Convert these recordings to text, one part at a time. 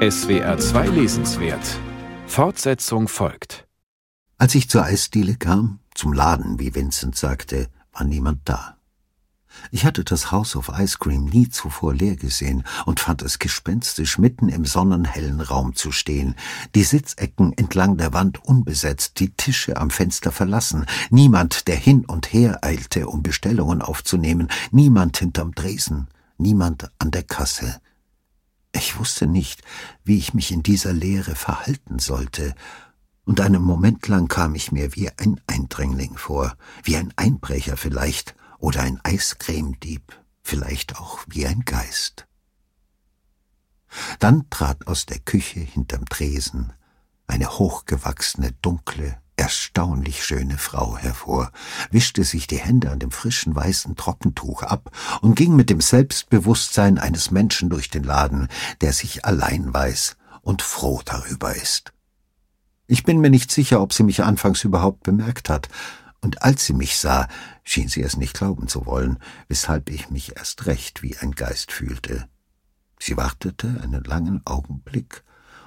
SWR 2 Lesenswert Fortsetzung folgt. Als ich zur Eisdiele kam, zum Laden, wie Vincent sagte, war niemand da. Ich hatte das House of Ice Cream nie zuvor leer gesehen und fand es gespenstisch, mitten im sonnenhellen Raum zu stehen, die Sitzecken entlang der Wand unbesetzt, die Tische am Fenster verlassen, niemand, der hin und her eilte, um Bestellungen aufzunehmen, niemand hinterm Dresen, niemand an der Kasse. Ich wusste nicht, wie ich mich in dieser Leere verhalten sollte, und einen Moment lang kam ich mir wie ein Eindringling vor, wie ein Einbrecher vielleicht, oder ein Eiscremedieb, vielleicht auch wie ein Geist. Dann trat aus der Küche hinterm Tresen eine hochgewachsene, dunkle, erstaunlich schöne Frau hervor, wischte sich die Hände an dem frischen weißen Trockentuch ab und ging mit dem Selbstbewusstsein eines Menschen durch den Laden, der sich allein weiß und froh darüber ist. Ich bin mir nicht sicher, ob sie mich anfangs überhaupt bemerkt hat, und als sie mich sah, schien sie es nicht glauben zu wollen, weshalb ich mich erst recht wie ein Geist fühlte. Sie wartete einen langen Augenblick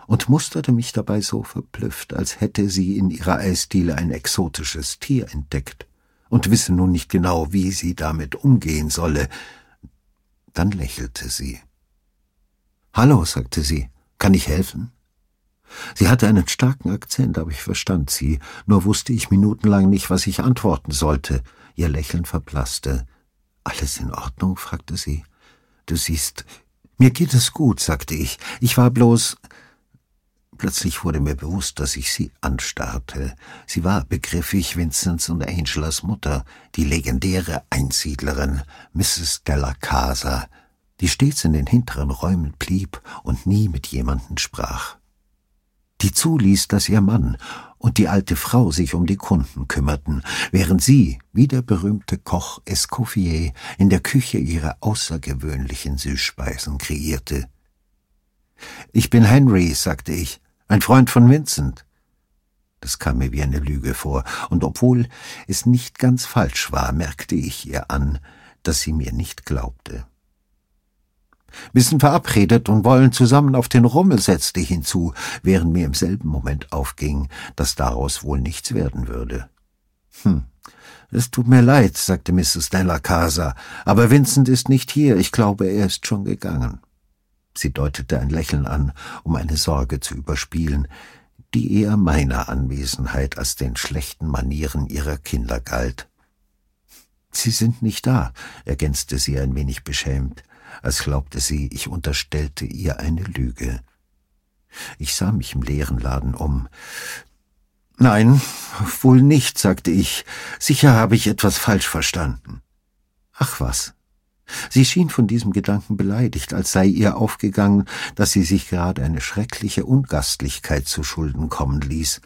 und musterte mich dabei so verblüfft, als hätte sie in ihrer Eisdiele ein exotisches Tier entdeckt und wisse nun nicht genau, wie sie damit umgehen solle. Dann lächelte sie. Hallo, sagte sie, kann ich helfen? Sie hatte einen starken Akzent, aber ich verstand sie, nur wusste ich minutenlang nicht, was ich antworten sollte. Ihr Lächeln verblasste. Alles in Ordnung? fragte sie. Du siehst, mir geht es gut, sagte ich. Ich war bloß. Plötzlich wurde mir bewusst, dass ich sie anstarrte. Sie war begriffig Vincents und Angelas Mutter, die legendäre Einsiedlerin, Mrs. Della Casa, die stets in den hinteren Räumen blieb und nie mit jemanden sprach die zuließ, dass ihr Mann und die alte Frau sich um die Kunden kümmerten, während sie, wie der berühmte Koch Escoffier, in der Küche ihre außergewöhnlichen Süßspeisen kreierte. Ich bin Henry, sagte ich, ein Freund von Vincent. Das kam mir wie eine Lüge vor, und obwohl es nicht ganz falsch war, merkte ich ihr an, dass sie mir nicht glaubte. Wir sind verabredet und wollen zusammen auf den Rummel, setzte hinzu, während mir im selben Moment aufging, dass daraus wohl nichts werden würde. Hm, es tut mir leid, sagte Mrs. Della Casa, aber Vincent ist nicht hier, ich glaube, er ist schon gegangen. Sie deutete ein Lächeln an, um eine Sorge zu überspielen, die eher meiner Anwesenheit als den schlechten Manieren ihrer Kinder galt. Sie sind nicht da, ergänzte sie ein wenig beschämt als glaubte sie, ich unterstellte ihr eine Lüge. Ich sah mich im leeren Laden um. Nein, wohl nicht, sagte ich. Sicher habe ich etwas falsch verstanden. Ach was. Sie schien von diesem Gedanken beleidigt, als sei ihr aufgegangen, dass sie sich gerade eine schreckliche Ungastlichkeit zu Schulden kommen ließ.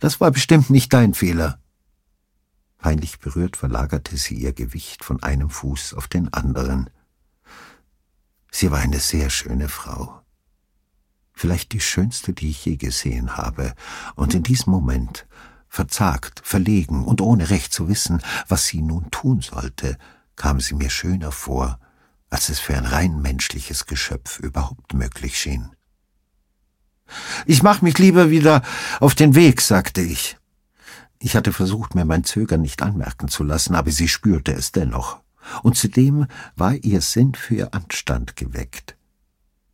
Das war bestimmt nicht dein Fehler. Peinlich berührt verlagerte sie ihr Gewicht von einem Fuß auf den anderen. Sie war eine sehr schöne Frau. Vielleicht die schönste, die ich je gesehen habe. Und in diesem Moment, verzagt, verlegen und ohne recht zu wissen, was sie nun tun sollte, kam sie mir schöner vor, als es für ein rein menschliches Geschöpf überhaupt möglich schien. Ich mach mich lieber wieder auf den Weg, sagte ich. Ich hatte versucht, mir mein Zögern nicht anmerken zu lassen, aber sie spürte es dennoch und zudem war ihr Sinn für Anstand geweckt.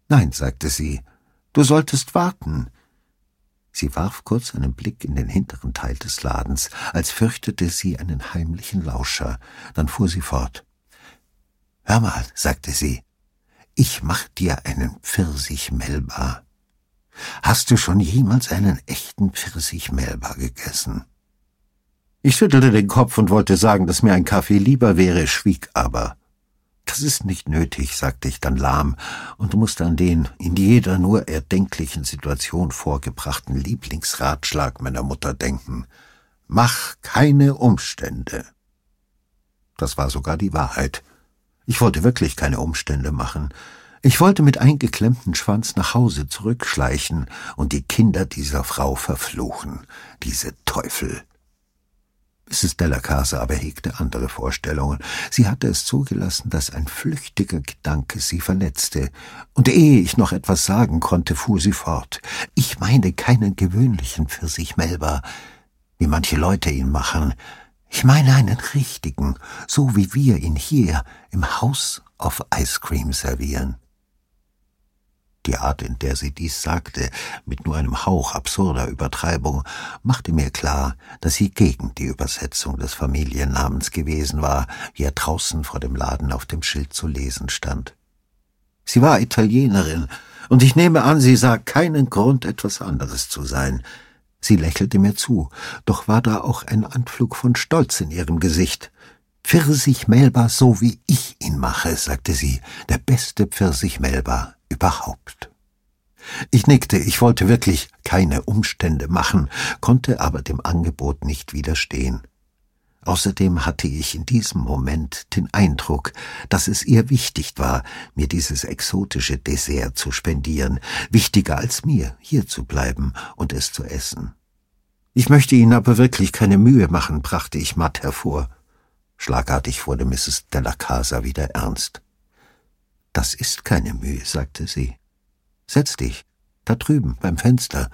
Nein, sagte sie, du solltest warten. Sie warf kurz einen Blick in den hinteren Teil des Ladens, als fürchtete sie einen heimlichen Lauscher, dann fuhr sie fort. Hör mal, sagte sie, ich mach dir einen Pfirsich Melba. Hast du schon jemals einen echten Pfirsich Melba gegessen? Ich schüttelte den Kopf und wollte sagen, dass mir ein Kaffee lieber wäre, schwieg aber. Das ist nicht nötig, sagte ich dann lahm und musste an den in jeder nur erdenklichen Situation vorgebrachten Lieblingsratschlag meiner Mutter denken. Mach keine Umstände. Das war sogar die Wahrheit. Ich wollte wirklich keine Umstände machen. Ich wollte mit eingeklemmtem Schwanz nach Hause zurückschleichen und die Kinder dieser Frau verfluchen, diese Teufel. Mrs. Della Casa aber hegte andere Vorstellungen. Sie hatte es zugelassen, dass ein flüchtiger Gedanke sie verletzte. Und ehe ich noch etwas sagen konnte, fuhr sie fort. Ich meine keinen gewöhnlichen Pfirsich Melba, wie manche Leute ihn machen. Ich meine einen richtigen, so wie wir ihn hier im House of Ice Cream servieren. Die Art, in der sie dies sagte, mit nur einem Hauch absurder Übertreibung, machte mir klar, dass sie gegen die Übersetzung des Familiennamens gewesen war, wie er draußen vor dem Laden auf dem Schild zu lesen stand. Sie war Italienerin, und ich nehme an, sie sah keinen Grund, etwas anderes zu sein. Sie lächelte mir zu, doch war da auch ein Anflug von Stolz in ihrem Gesicht. Pfirsich Melba, so wie ich ihn mache, sagte sie, der beste Pfirsich Melba überhaupt. Ich nickte, ich wollte wirklich keine Umstände machen, konnte aber dem Angebot nicht widerstehen. Außerdem hatte ich in diesem Moment den Eindruck, dass es ihr wichtig war, mir dieses exotische Dessert zu spendieren, wichtiger als mir, hier zu bleiben und es zu essen. Ich möchte Ihnen aber wirklich keine Mühe machen, brachte ich matt hervor. Schlagartig wurde Mrs. Della Casa wieder ernst. Das ist keine Mühe, sagte sie. Setz dich, da drüben beim Fenster,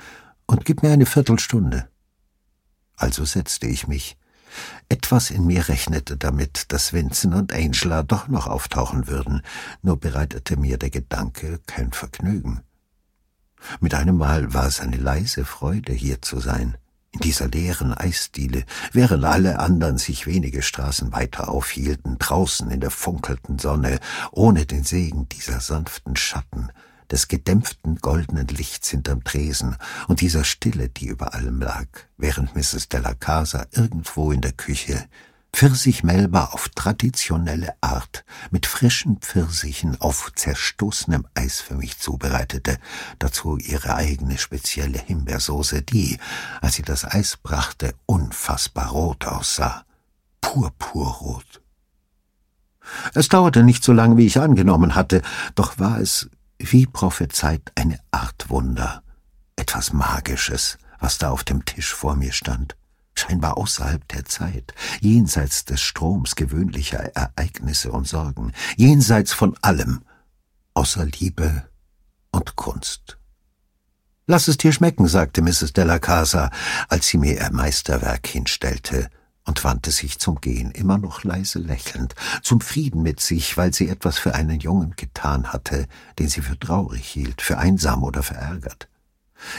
und gib mir eine Viertelstunde. Also setzte ich mich. Etwas in mir rechnete damit, dass Vincent und Angela doch noch auftauchen würden, nur bereitete mir der Gedanke kein Vergnügen. Mit einem Mal war es eine leise Freude, hier zu sein in dieser leeren Eisdiele, während alle anderen sich wenige Straßen weiter aufhielten, draußen in der funkelnden Sonne, ohne den Segen dieser sanften Schatten, des gedämpften goldenen Lichts hinterm Tresen und dieser Stille, die über allem lag, während Mrs. Della Casa irgendwo in der Küche Pfirsichmelba auf traditionelle Art mit frischen Pfirsichen auf zerstoßenem Eis für mich zubereitete, dazu ihre eigene spezielle Himbeersoße, die, als sie das Eis brachte, unfassbar rot aussah. Purpurrot. Es dauerte nicht so lang, wie ich angenommen hatte, doch war es, wie prophezeit, eine Art Wunder, etwas Magisches, was da auf dem Tisch vor mir stand scheinbar außerhalb der Zeit, jenseits des Stroms gewöhnlicher Ereignisse und Sorgen, jenseits von allem, außer Liebe und Kunst. Lass es dir schmecken, sagte Mrs. Della Casa, als sie mir ihr Meisterwerk hinstellte und wandte sich zum Gehen, immer noch leise lächelnd, zum Frieden mit sich, weil sie etwas für einen Jungen getan hatte, den sie für traurig hielt, für einsam oder verärgert.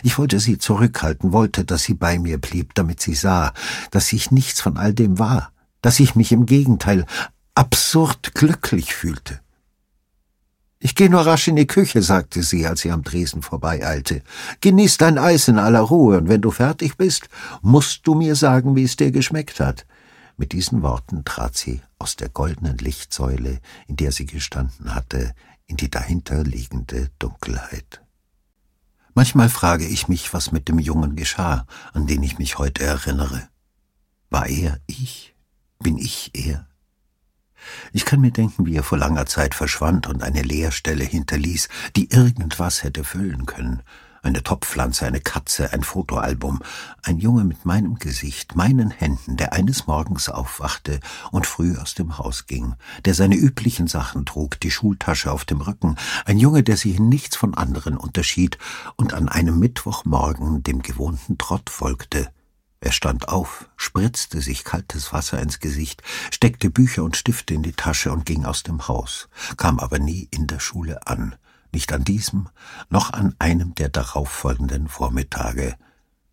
Ich wollte sie zurückhalten, wollte, dass sie bei mir blieb, damit sie sah, dass ich nichts von all dem war, dass ich mich im Gegenteil absurd glücklich fühlte. Ich gehe nur rasch in die Küche, sagte sie, als sie am Tresen vorbeieilte. Genieß dein Eis in aller Ruhe, und wenn du fertig bist, musst du mir sagen, wie es dir geschmeckt hat. Mit diesen Worten trat sie aus der goldenen Lichtsäule, in der sie gestanden hatte, in die dahinter liegende Dunkelheit. Manchmal frage ich mich, was mit dem Jungen geschah, an den ich mich heute erinnere. War er ich? Bin ich er? Ich kann mir denken, wie er vor langer Zeit verschwand und eine Leerstelle hinterließ, die irgendwas hätte füllen können, eine Topfpflanze, eine Katze, ein Fotoalbum, ein Junge mit meinem Gesicht, meinen Händen, der eines Morgens aufwachte und früh aus dem Haus ging, der seine üblichen Sachen trug, die Schultasche auf dem Rücken, ein Junge, der sich in nichts von anderen unterschied und an einem Mittwochmorgen dem gewohnten Trott folgte. Er stand auf, spritzte sich kaltes Wasser ins Gesicht, steckte Bücher und Stifte in die Tasche und ging aus dem Haus, kam aber nie in der Schule an nicht an diesem, noch an einem der darauffolgenden Vormittage.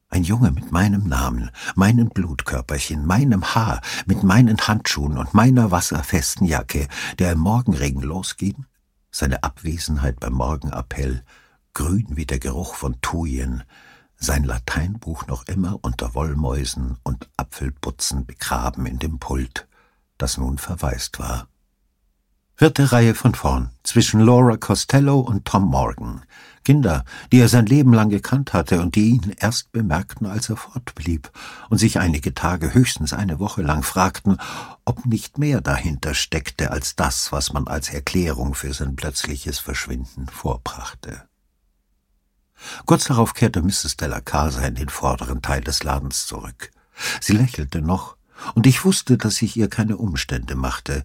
Ein Junge mit meinem Namen, meinem Blutkörperchen, meinem Haar, mit meinen Handschuhen und meiner wasserfesten Jacke, der im Morgenregen losging, seine Abwesenheit beim Morgenappell, grün wie der Geruch von Thujen, sein Lateinbuch noch immer unter Wollmäusen und Apfelputzen begraben in dem Pult, das nun verwaist war. Vierte Reihe von vorn, zwischen Laura Costello und Tom Morgan. Kinder, die er sein Leben lang gekannt hatte und die ihn erst bemerkten, als er fortblieb und sich einige Tage, höchstens eine Woche lang fragten, ob nicht mehr dahinter steckte als das, was man als Erklärung für sein plötzliches Verschwinden vorbrachte. Kurz darauf kehrte Mrs. Della Casa in den vorderen Teil des Ladens zurück. Sie lächelte noch, Und ich wusste, dass ich ihr keine Umstände machte,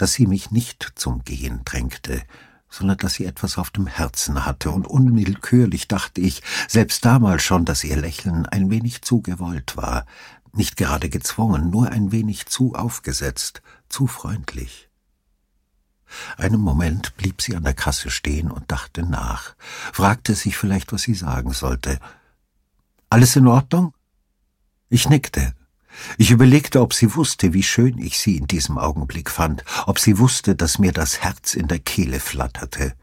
dass sie mich nicht zum Gehen drängte, sondern dass sie etwas auf dem Herzen hatte, und unwillkürlich dachte ich, selbst damals schon, dass ihr Lächeln ein wenig zu gewollt war, nicht gerade gezwungen, nur ein wenig zu aufgesetzt, zu freundlich. Einen Moment blieb sie an der Kasse stehen und dachte nach, fragte sich vielleicht, was sie sagen sollte. Alles in Ordnung? Ich nickte. Ich überlegte, ob sie wusste, wie schön ich sie in diesem Augenblick fand, ob sie wusste, dass mir das Herz in der Kehle flatterte.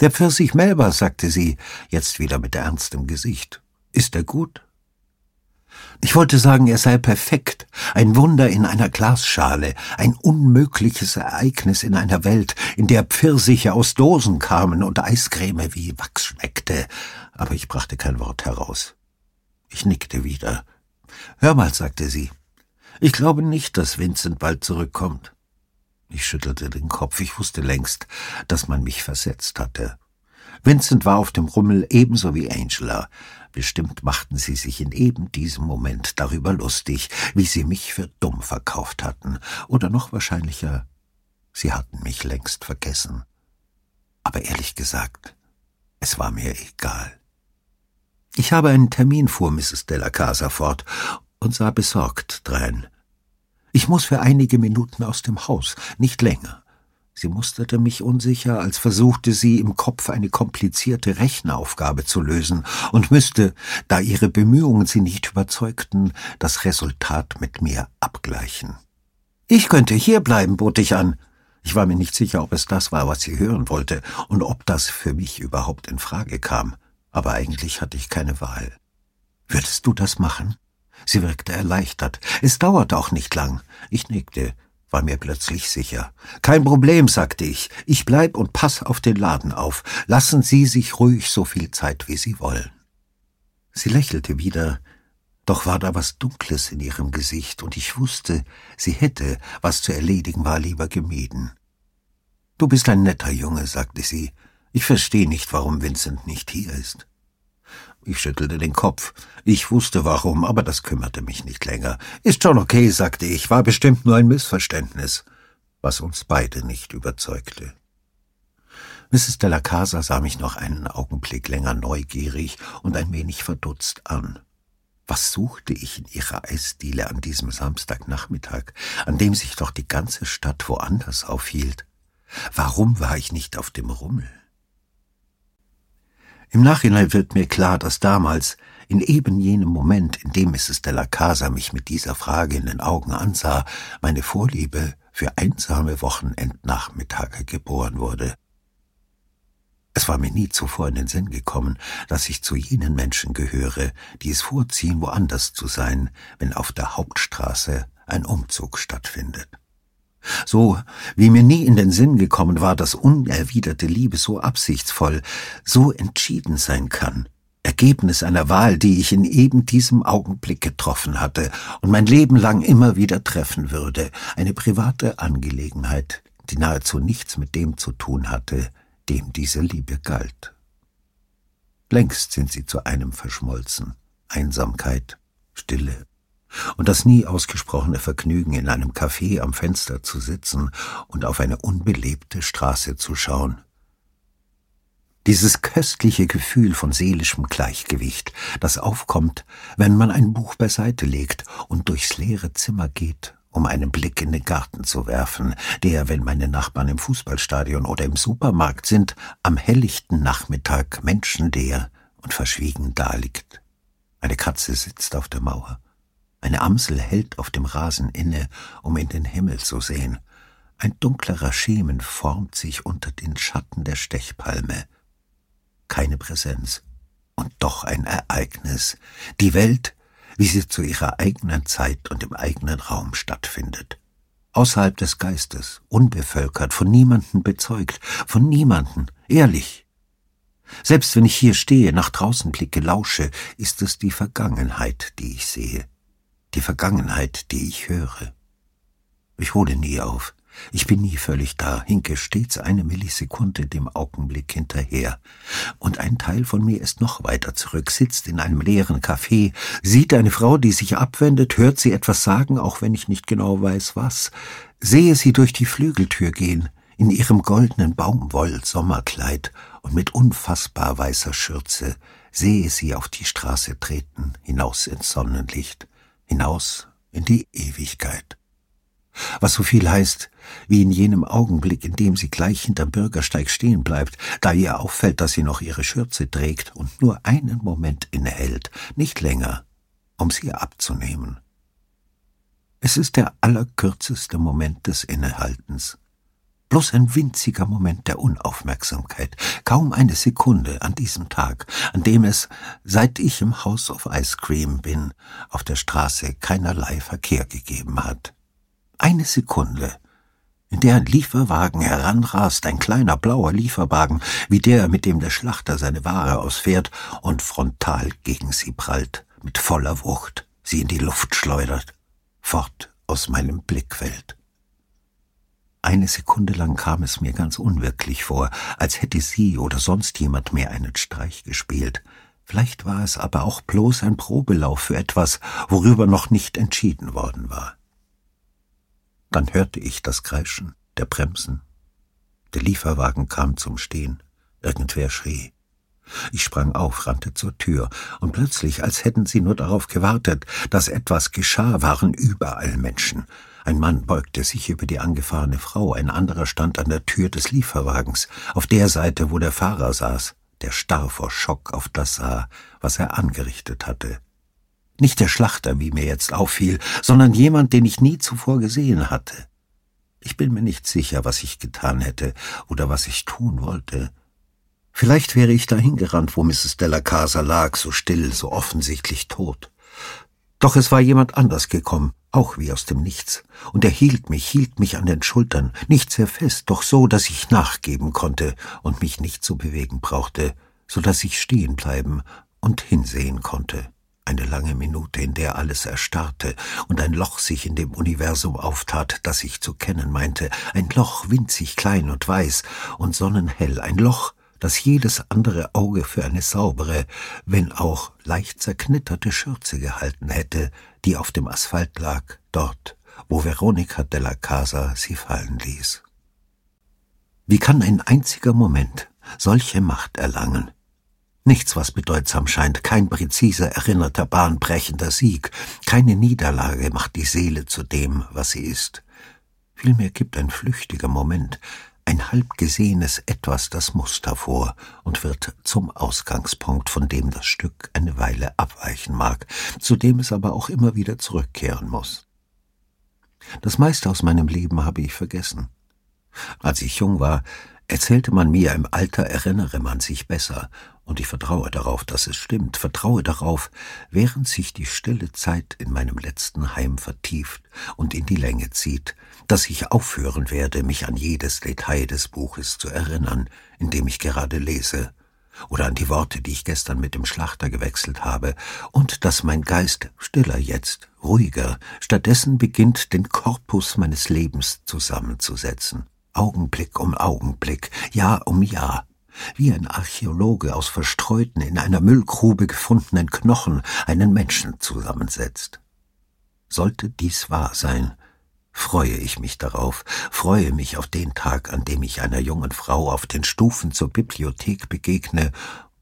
Der Pfirsich Melba, sagte sie, jetzt wieder mit ernstem Gesicht. Ist er gut? Ich wollte sagen, er sei perfekt, ein Wunder in einer Glasschale, ein unmögliches Ereignis in einer Welt, in der Pfirsiche aus Dosen kamen und Eiscreme wie Wachs schmeckte, aber ich brachte kein Wort heraus. Ich nickte wieder. Hör mal, sagte sie, ich glaube nicht, dass Vincent bald zurückkommt. Ich schüttelte den Kopf, ich wusste längst, dass man mich versetzt hatte. Vincent war auf dem Rummel ebenso wie Angela. Bestimmt machten sie sich in eben diesem Moment darüber lustig, wie sie mich für dumm verkauft hatten, oder noch wahrscheinlicher, sie hatten mich längst vergessen. Aber ehrlich gesagt, es war mir egal. Ich habe einen Termin, fuhr Mrs. Della Casa fort und sah besorgt drein. Ich muss für einige Minuten aus dem Haus, nicht länger. Sie musterte mich unsicher, als versuchte sie im Kopf eine komplizierte Rechenaufgabe zu lösen und müsste, da ihre Bemühungen sie nicht überzeugten, das Resultat mit mir abgleichen. Ich könnte hier bleiben, bot ich an. Ich war mir nicht sicher, ob es das war, was sie hören wollte, und ob das für mich überhaupt in Frage kam, aber eigentlich hatte ich keine Wahl. Würdest du das machen? Sie wirkte erleichtert. Es dauert auch nicht lang. Ich nickte war mir plötzlich sicher. Kein Problem, sagte ich. Ich bleib und pass auf den Laden auf. Lassen Sie sich ruhig so viel Zeit, wie Sie wollen. Sie lächelte wieder, doch war da was Dunkles in ihrem Gesicht, und ich wusste, sie hätte, was zu erledigen war, lieber gemieden. Du bist ein netter Junge, sagte sie. Ich verstehe nicht, warum Vincent nicht hier ist. Ich schüttelte den Kopf. Ich wusste warum, aber das kümmerte mich nicht länger. Ist schon okay, sagte ich, war bestimmt nur ein Missverständnis, was uns beide nicht überzeugte. Mrs. Della Casa sah mich noch einen Augenblick länger neugierig und ein wenig verdutzt an. Was suchte ich in ihrer Eisdiele an diesem Samstagnachmittag, an dem sich doch die ganze Stadt woanders aufhielt? Warum war ich nicht auf dem Rummel? Im Nachhinein wird mir klar, dass damals, in eben jenem Moment, in dem Mrs. Della Casa mich mit dieser Frage in den Augen ansah, meine Vorliebe für einsame Wochenendnachmittage geboren wurde. Es war mir nie zuvor in den Sinn gekommen, dass ich zu jenen Menschen gehöre, die es vorziehen, woanders zu sein, wenn auf der Hauptstraße ein Umzug stattfindet. So wie mir nie in den Sinn gekommen war, dass unerwiderte Liebe so absichtsvoll, so entschieden sein kann. Ergebnis einer Wahl, die ich in eben diesem Augenblick getroffen hatte und mein Leben lang immer wieder treffen würde, eine private Angelegenheit, die nahezu nichts mit dem zu tun hatte, dem diese Liebe galt. Längst sind sie zu einem verschmolzen. Einsamkeit, Stille, und das nie ausgesprochene Vergnügen, in einem Café am Fenster zu sitzen und auf eine unbelebte Straße zu schauen. Dieses köstliche Gefühl von seelischem Gleichgewicht, das aufkommt, wenn man ein Buch beiseite legt und durchs leere Zimmer geht, um einen Blick in den Garten zu werfen, der, wenn meine Nachbarn im Fußballstadion oder im Supermarkt sind, am helllichten Nachmittag menschenleer und verschwiegen daliegt. Eine Katze sitzt auf der Mauer. Eine Amsel hält auf dem Rasen inne, um in den Himmel zu sehen. Ein dunklerer Schemen formt sich unter den Schatten der Stechpalme. Keine Präsenz. Und doch ein Ereignis. Die Welt, wie sie zu ihrer eigenen Zeit und im eigenen Raum stattfindet. Außerhalb des Geistes, unbevölkert, von niemanden bezeugt, von niemanden, ehrlich. Selbst wenn ich hier stehe, nach draußen blicke, lausche, ist es die Vergangenheit, die ich sehe die Vergangenheit, die ich höre. Ich hole nie auf. Ich bin nie völlig da, hinke stets eine Millisekunde dem Augenblick hinterher. Und ein Teil von mir ist noch weiter zurück, sitzt in einem leeren Café, sieht eine Frau, die sich abwendet, hört sie etwas sagen, auch wenn ich nicht genau weiß was, sehe sie durch die Flügeltür gehen, in ihrem goldenen Baumwoll-Sommerkleid und mit unfassbar weißer Schürze, sehe sie auf die Straße treten, hinaus ins Sonnenlicht, hinaus in die Ewigkeit. Was so viel heißt, wie in jenem Augenblick, in dem sie gleich hinterm Bürgersteig stehen bleibt, da ihr auffällt, dass sie noch ihre Schürze trägt und nur einen Moment innehält, nicht länger, um sie abzunehmen. Es ist der allerkürzeste Moment des Innehaltens, bloß ein winziger Moment der Unaufmerksamkeit, kaum eine Sekunde an diesem Tag, an dem es, seit ich im House of Ice Cream bin, auf der Straße keinerlei Verkehr gegeben hat. Eine Sekunde, in der ein Lieferwagen heranrast, ein kleiner blauer Lieferwagen, wie der, mit dem der Schlachter seine Ware ausfährt und frontal gegen sie prallt, mit voller Wucht, sie in die Luft schleudert, fort aus meinem Blickfeld. Eine Sekunde lang kam es mir ganz unwirklich vor, als hätte sie oder sonst jemand mir einen Streich gespielt. Vielleicht war es aber auch bloß ein Probelauf für etwas, worüber noch nicht entschieden worden war. Dann hörte ich das Kreischen der Bremsen. Der Lieferwagen kam zum Stehen. Irgendwer schrie. Ich sprang auf, rannte zur Tür, und plötzlich, als hätten sie nur darauf gewartet, dass etwas geschah, waren überall Menschen. Ein Mann beugte sich über die angefahrene Frau, ein anderer stand an der Tür des Lieferwagens, auf der Seite, wo der Fahrer saß, der starr vor Schock auf das sah, was er angerichtet hatte. Nicht der Schlachter, wie mir jetzt auffiel, sondern jemand, den ich nie zuvor gesehen hatte. Ich bin mir nicht sicher, was ich getan hätte oder was ich tun wollte. Vielleicht wäre ich dahin gerannt, wo Mrs. Della Casa lag, so still, so offensichtlich tot. Doch es war jemand anders gekommen, auch wie aus dem Nichts, und er hielt mich, hielt mich an den Schultern, nicht sehr fest, doch so, dass ich nachgeben konnte und mich nicht zu bewegen brauchte, so dass ich stehen bleiben und hinsehen konnte. Eine lange Minute, in der alles erstarrte und ein Loch sich in dem Universum auftat, das ich zu kennen meinte, ein Loch winzig klein und weiß und sonnenhell, ein Loch, das jedes andere Auge für eine saubere, wenn auch leicht zerknitterte Schürze gehalten hätte, die auf dem Asphalt lag, dort, wo Veronica della Casa sie fallen ließ. Wie kann ein einziger Moment solche Macht erlangen? Nichts, was bedeutsam scheint, kein präziser, erinnerter, bahnbrechender Sieg, keine Niederlage macht die Seele zu dem, was sie ist. Vielmehr gibt ein flüchtiger Moment, ein halb gesehenes Etwas das Muster vor und wird zum Ausgangspunkt, von dem das Stück eine Weile abweichen mag, zu dem es aber auch immer wieder zurückkehren muss. Das meiste aus meinem Leben habe ich vergessen. Als ich jung war, erzählte man mir, im Alter erinnere man sich besser, und ich vertraue darauf, dass es stimmt, vertraue darauf, während sich die stille Zeit in meinem letzten Heim vertieft und in die Länge zieht, dass ich aufhören werde, mich an jedes Detail des Buches zu erinnern, in dem ich gerade lese, oder an die Worte, die ich gestern mit dem Schlachter gewechselt habe, und dass mein Geist stiller jetzt, ruhiger, stattdessen beginnt, den Korpus meines Lebens zusammenzusetzen. Augenblick um Augenblick, Jahr um Jahr, wie ein Archäologe aus verstreuten, in einer Müllgrube gefundenen Knochen einen Menschen zusammensetzt. Sollte dies wahr sein, freue ich mich darauf, freue mich auf den Tag, an dem ich einer jungen Frau auf den Stufen zur Bibliothek begegne,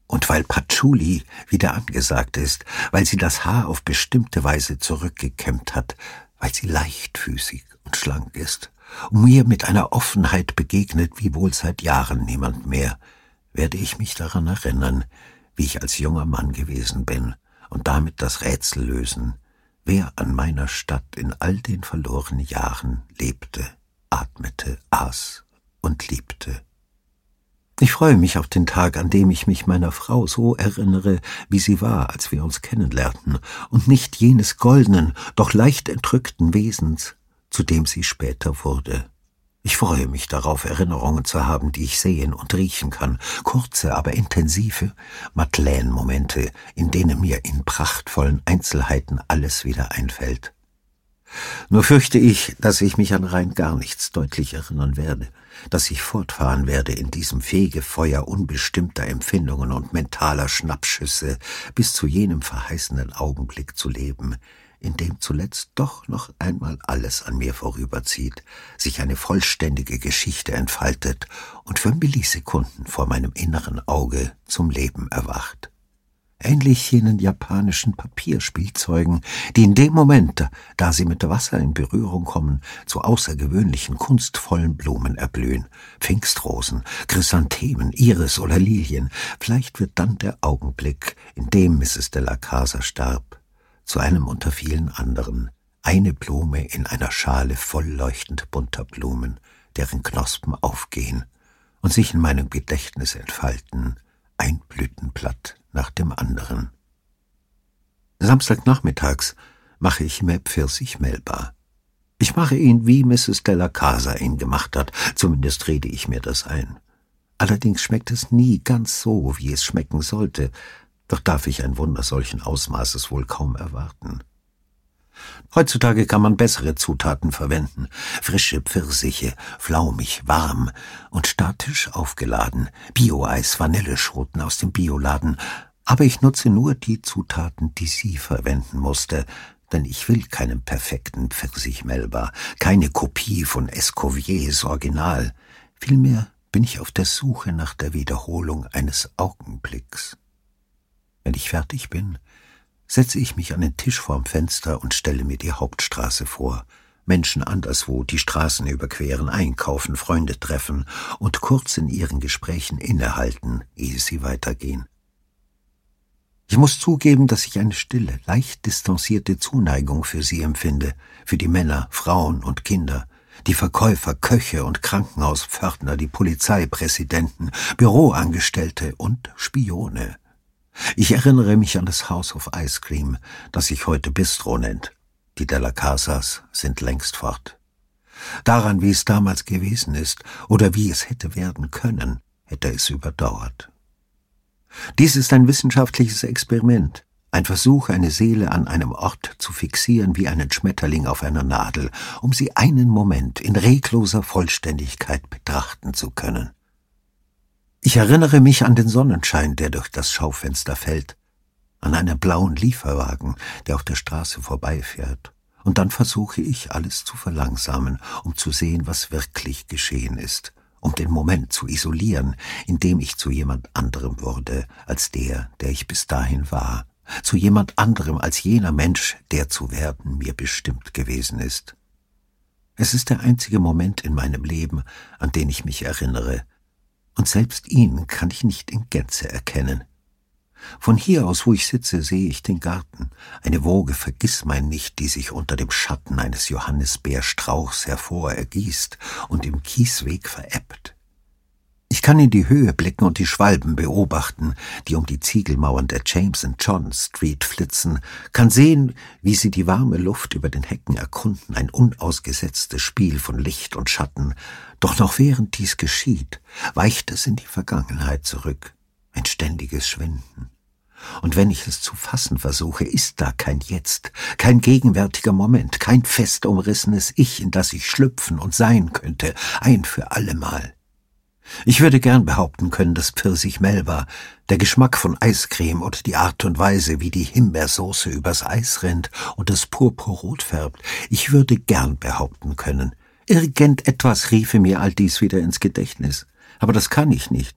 und weil Patchouli wieder angesagt ist, weil sie das Haar auf bestimmte Weise zurückgekämmt hat, weil sie leichtfüßig und schlank ist, und mir mit einer Offenheit begegnet wie wohl seit Jahren niemand mehr, werde ich mich daran erinnern, wie ich als junger Mann gewesen bin und damit das Rätsel lösen, wer an meiner Stadt in all den verlorenen Jahren lebte, atmete, aß und liebte. Ich freue mich auf den Tag, an dem ich mich meiner Frau so erinnere, wie sie war, als wir uns kennenlernten, und nicht jenes goldenen, doch leicht entrückten Wesens, zu dem sie später wurde. Ich freue mich darauf, Erinnerungen zu haben, die ich sehen und riechen kann, kurze, aber intensive Madeleine-Momente, in denen mir in prachtvollen Einzelheiten alles wieder einfällt. Nur fürchte ich, dass ich mich an rein gar nichts deutlich erinnern werde, dass ich fortfahren werde in diesem Fegefeuer unbestimmter Empfindungen und mentaler Schnappschüsse bis zu jenem verheißenden Augenblick zu leben, in dem zuletzt doch noch einmal alles an mir vorüberzieht, sich eine vollständige Geschichte entfaltet und für Millisekunden vor meinem inneren Auge zum Leben erwacht ähnlich jenen japanischen Papierspielzeugen, die in dem Moment, da sie mit Wasser in Berührung kommen, zu außergewöhnlichen kunstvollen Blumen erblühen, Pfingstrosen, Chrysanthemen, Iris oder Lilien. Vielleicht wird dann der Augenblick, in dem Mrs. de la Casa starb, zu einem unter vielen anderen, eine Blume in einer Schale voll leuchtend bunter Blumen, deren Knospen aufgehen und sich in meinem Gedächtnis entfalten, ein Blütenblatt nach dem anderen. Samstagnachmittags mache ich mir Pfirsich melbar. Ich mache ihn, wie Mrs. Della Casa ihn gemacht hat, zumindest rede ich mir das ein. Allerdings schmeckt es nie ganz so, wie es schmecken sollte, doch darf ich ein Wunder solchen Ausmaßes wohl kaum erwarten. Heutzutage kann man bessere Zutaten verwenden. Frische Pfirsiche, flaumig, warm und statisch aufgeladen. Bio-Eis, Vanilleschoten aus dem Bioladen. Aber ich nutze nur die Zutaten, die sie verwenden musste, denn ich will keinen perfekten Pfirsich-Melba, keine Kopie von Escoviers Original. Vielmehr bin ich auf der Suche nach der Wiederholung eines Augenblicks. Wenn ich fertig bin, setze ich mich an den Tisch vorm Fenster und stelle mir die Hauptstraße vor, Menschen anderswo die Straßen überqueren, einkaufen, Freunde treffen und kurz in ihren Gesprächen innehalten, ehe sie weitergehen. Ich muss zugeben, dass ich eine stille, leicht distanzierte Zuneigung für sie empfinde, für die Männer, Frauen und Kinder, die Verkäufer, Köche und Krankenhauspförtner, die Polizeipräsidenten, Büroangestellte und Spione. Ich erinnere mich an das House of Ice Cream, das sich heute Bistro nennt. Die Della Casas sind längst fort. Daran, wie es damals gewesen ist oder wie es hätte werden können, hätte es überdauert. Dies ist ein wissenschaftliches Experiment, ein Versuch, eine Seele an einem Ort zu fixieren wie einen Schmetterling auf einer Nadel, um sie einen Moment in regloser Vollständigkeit betrachten zu können. Ich erinnere mich an den Sonnenschein, der durch das Schaufenster fällt, an einen blauen Lieferwagen, der auf der Straße vorbeifährt, und dann versuche ich alles zu verlangsamen, um zu sehen, was wirklich geschehen ist, um den Moment zu isolieren, in dem ich zu jemand anderem wurde, als der, der ich bis dahin war, zu jemand anderem als jener Mensch, der zu werden mir bestimmt gewesen ist. Es ist der einzige Moment in meinem Leben, an den ich mich erinnere, und selbst ihn kann ich nicht in Gänze erkennen. Von hier aus, wo ich sitze, sehe ich den Garten, eine Woge Vergissmeinnicht, die sich unter dem Schatten eines Johannisbeerstrauchs hervorergießt und im Kiesweg verebbt. Kann in die Höhe blicken und die Schwalben beobachten, die um die Ziegelmauern der James and John Street flitzen, kann sehen, wie sie die warme Luft über den Hecken erkunden, ein unausgesetztes Spiel von Licht und Schatten. Doch noch während dies geschieht, weicht es in die Vergangenheit zurück, ein ständiges Schwinden. Und wenn ich es zu fassen versuche, ist da kein Jetzt, kein gegenwärtiger Moment, kein fest umrissenes Ich, in das ich schlüpfen und sein könnte, ein für allemal. Ich würde gern behaupten können, dass Pfirsich Melba, der Geschmack von Eiscreme oder die Art und Weise, wie die Himbeersoße übers Eis rennt und das Purpurrot färbt, ich würde gern behaupten können, irgendetwas riefe mir all dies wieder ins Gedächtnis. Aber das kann ich nicht.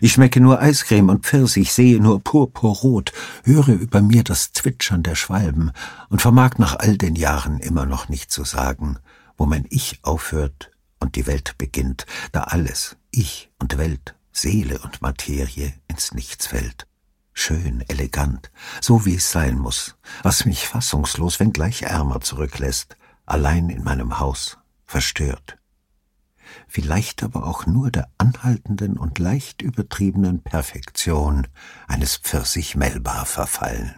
Ich schmecke nur Eiscreme und Pfirsich, sehe nur Purpurrot, höre über mir das Zwitschern der Schwalben und vermag nach all den Jahren immer noch nicht zu sagen, wo mein Ich aufhört und die Welt beginnt, da alles, Ich und Welt, Seele und Materie ins Nichts fällt. Schön, elegant, so wie es sein muss, was mich fassungslos, wenngleich ärmer zurücklässt, allein in meinem Haus, verstört. Vielleicht aber auch nur der anhaltenden und leicht übertriebenen Perfektion eines Pfirsich Melba verfallen.